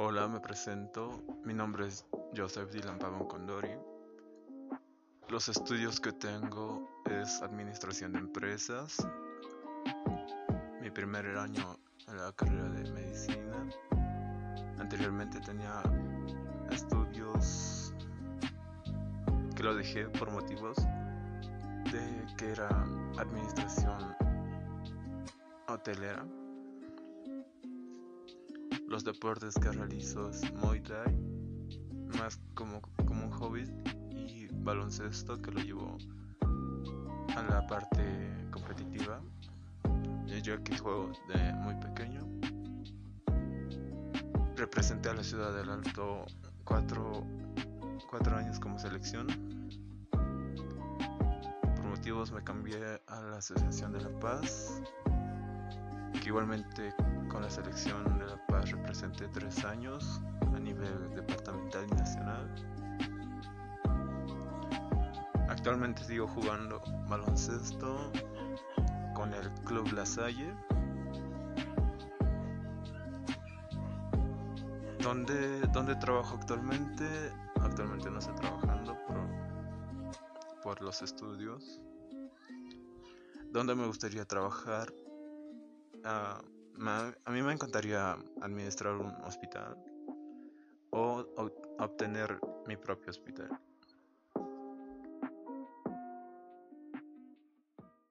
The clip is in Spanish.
Hola, me presento. Mi nombre es Joseph Dylan Pavón Condori. Los estudios que tengo es Administración de Empresas. Mi primer año en la carrera de Medicina. Anteriormente tenía estudios que lo dejé por motivos de que era Administración Hotelera. Los deportes que realizo es Muay Thai, más como, como un hobby, y baloncesto que lo llevo a la parte competitiva. Yo aquí juego de muy pequeño. Representé a la ciudad del Alto cuatro, cuatro años como selección. Por motivos me cambié a la Asociación de la Paz, igualmente con la selección de La Paz representé tres años a nivel departamental y nacional. Actualmente sigo jugando baloncesto con el Club La Salle. ¿Dónde, ¿Dónde trabajo actualmente? Actualmente no estoy trabajando por, por los estudios. ¿Dónde me gustaría trabajar? Uh, a mí me encantaría administrar un hospital o obtener mi propio hospital.